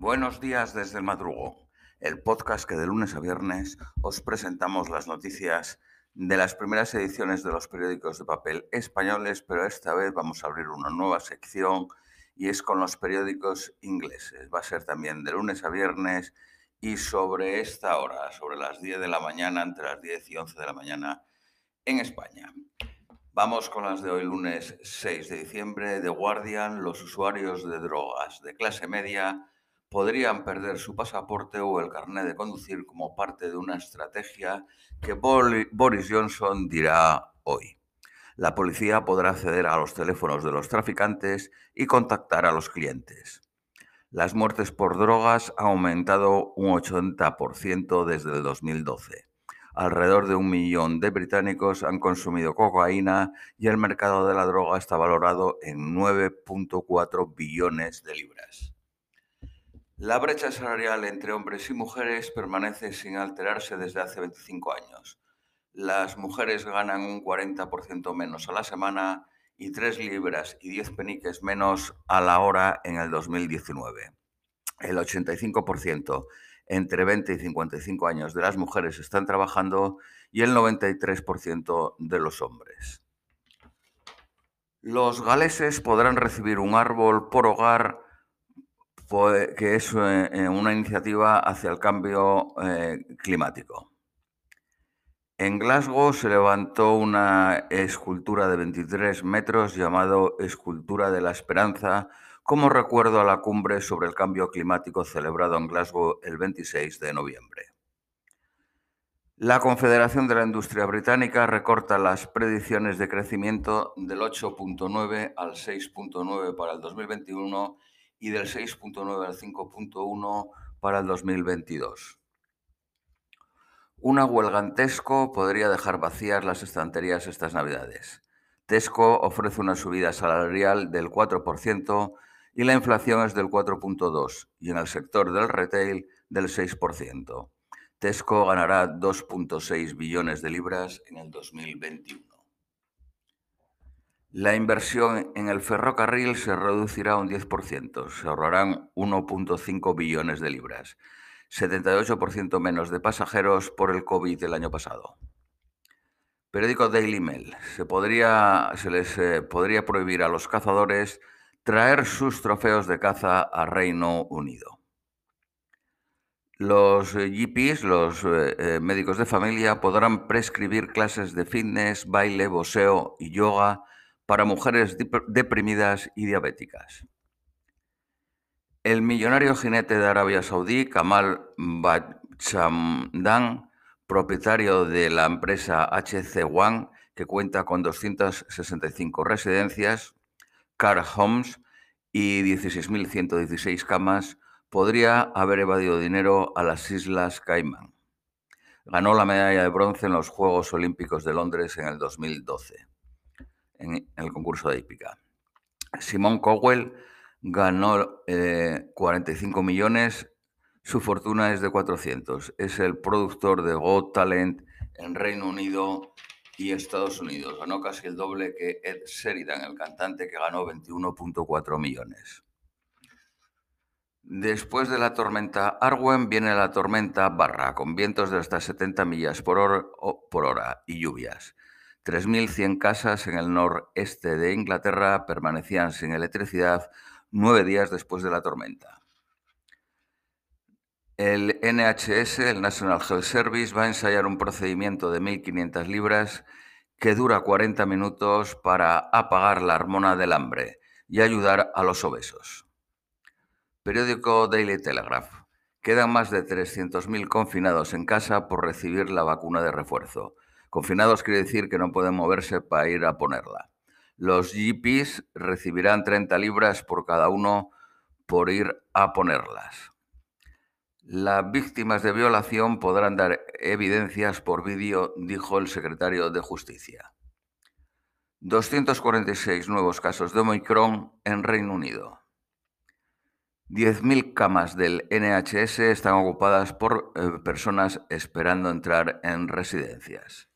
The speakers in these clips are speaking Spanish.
Buenos días desde el madrugo, el podcast que de lunes a viernes os presentamos las noticias de las primeras ediciones de los periódicos de papel españoles, pero esta vez vamos a abrir una nueva sección y es con los periódicos ingleses. Va a ser también de lunes a viernes y sobre esta hora, sobre las 10 de la mañana, entre las 10 y 11 de la mañana en España. Vamos con las de hoy, lunes 6 de diciembre. The Guardian, los usuarios de drogas de clase media podrían perder su pasaporte o el carnet de conducir como parte de una estrategia que Boris Johnson dirá hoy. La policía podrá acceder a los teléfonos de los traficantes y contactar a los clientes. Las muertes por drogas han aumentado un 80% desde el 2012. Alrededor de un millón de británicos han consumido cocaína y el mercado de la droga está valorado en 9.4 billones de libras. La brecha salarial entre hombres y mujeres permanece sin alterarse desde hace 25 años. Las mujeres ganan un 40% menos a la semana y 3 libras y 10 peniques menos a la hora en el 2019. El 85% entre 20 y 55 años de las mujeres están trabajando y el 93% de los hombres. Los galeses podrán recibir un árbol por hogar que es eh, eh, una iniciativa hacia el cambio eh, climático. En Glasgow se levantó una escultura de 23 metros llamado Escultura de la Esperanza como recuerdo a la cumbre sobre el cambio climático celebrado en Glasgow el 26 de noviembre. La Confederación de la Industria Británica recorta las predicciones de crecimiento del 8.9 al 6.9 para el 2021 y del 6.9 al 5.1 para el 2022. Una huelga en Tesco podría dejar vacías las estanterías estas Navidades. Tesco ofrece una subida salarial del 4% y la inflación es del 4.2% y en el sector del retail del 6%. Tesco ganará 2.6 billones de libras en el 2021. La inversión en el ferrocarril se reducirá un 10%, se ahorrarán 1.5 billones de libras, 78% menos de pasajeros por el COVID el año pasado. Periódico Daily Mail. Se, podría, se les eh, podría prohibir a los cazadores traer sus trofeos de caza a Reino Unido. Los eh, GPs, los eh, médicos de familia, podrán prescribir clases de fitness, baile, boxeo y yoga para mujeres deprimidas y diabéticas. El millonario jinete de Arabia Saudí, Kamal Bachamdan, propietario de la empresa HC One, que cuenta con 265 residencias, car homes y 16.116 camas, podría haber evadido dinero a las Islas Caimán. Ganó la medalla de bronce en los Juegos Olímpicos de Londres en el 2012 en el concurso de hípica. Simón Cowell ganó 45 eh, millones, su fortuna es de 400. Es el productor de Got Talent en Reino Unido y Estados Unidos. Ganó casi el doble que Ed Sheridan, el cantante que ganó 21.4 millones. Después de la tormenta Arwen viene la tormenta Barra, con vientos de hasta 70 millas por hora y lluvias. 3.100 casas en el noreste de Inglaterra permanecían sin electricidad nueve días después de la tormenta. El NHS, el National Health Service, va a ensayar un procedimiento de 1.500 libras que dura 40 minutos para apagar la hormona del hambre y ayudar a los obesos. Periódico Daily Telegraph. Quedan más de 300.000 confinados en casa por recibir la vacuna de refuerzo. Confinados quiere decir que no pueden moverse para ir a ponerla. Los GPs recibirán 30 libras por cada uno por ir a ponerlas. Las víctimas de violación podrán dar evidencias por vídeo, dijo el secretario de Justicia. 246 nuevos casos de Omicron en Reino Unido. 10.000 camas del NHS están ocupadas por eh, personas esperando entrar en residencias.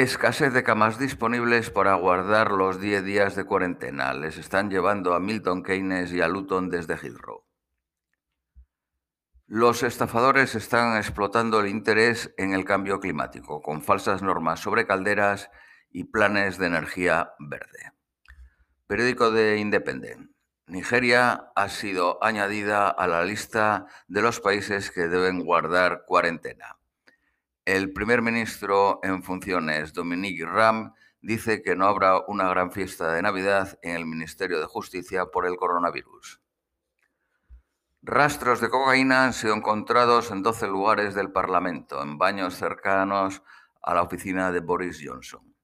Escasez de camas disponibles para guardar los 10 días de cuarentena. Les están llevando a Milton Keynes y a Luton desde Heathrow. Los estafadores están explotando el interés en el cambio climático, con falsas normas sobre calderas y planes de energía verde. Periódico de Independent. Nigeria ha sido añadida a la lista de los países que deben guardar cuarentena. El primer ministro en funciones, Dominique Ram, dice que no habrá una gran fiesta de Navidad en el Ministerio de Justicia por el coronavirus. Rastros de cocaína han sido encontrados en 12 lugares del Parlamento, en baños cercanos a la oficina de Boris Johnson.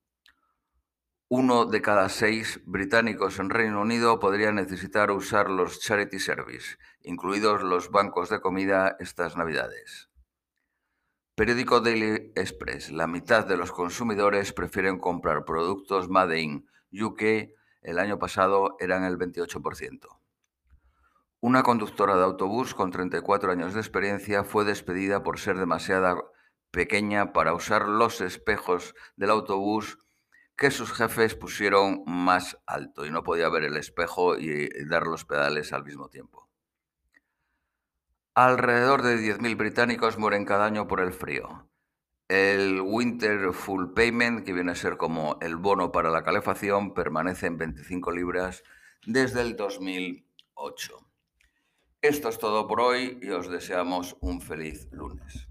Uno de cada seis británicos en Reino Unido podría necesitar usar los Charity Service, incluidos los bancos de comida estas Navidades. Periódico Daily Express. La mitad de los consumidores prefieren comprar productos Made in UK. El año pasado eran el 28%. Una conductora de autobús con 34 años de experiencia fue despedida por ser demasiado pequeña para usar los espejos del autobús que sus jefes pusieron más alto y no podía ver el espejo y dar los pedales al mismo tiempo. Alrededor de 10.000 británicos mueren cada año por el frío. El Winter Full Payment, que viene a ser como el bono para la calefacción, permanece en 25 libras desde el 2008. Esto es todo por hoy y os deseamos un feliz lunes.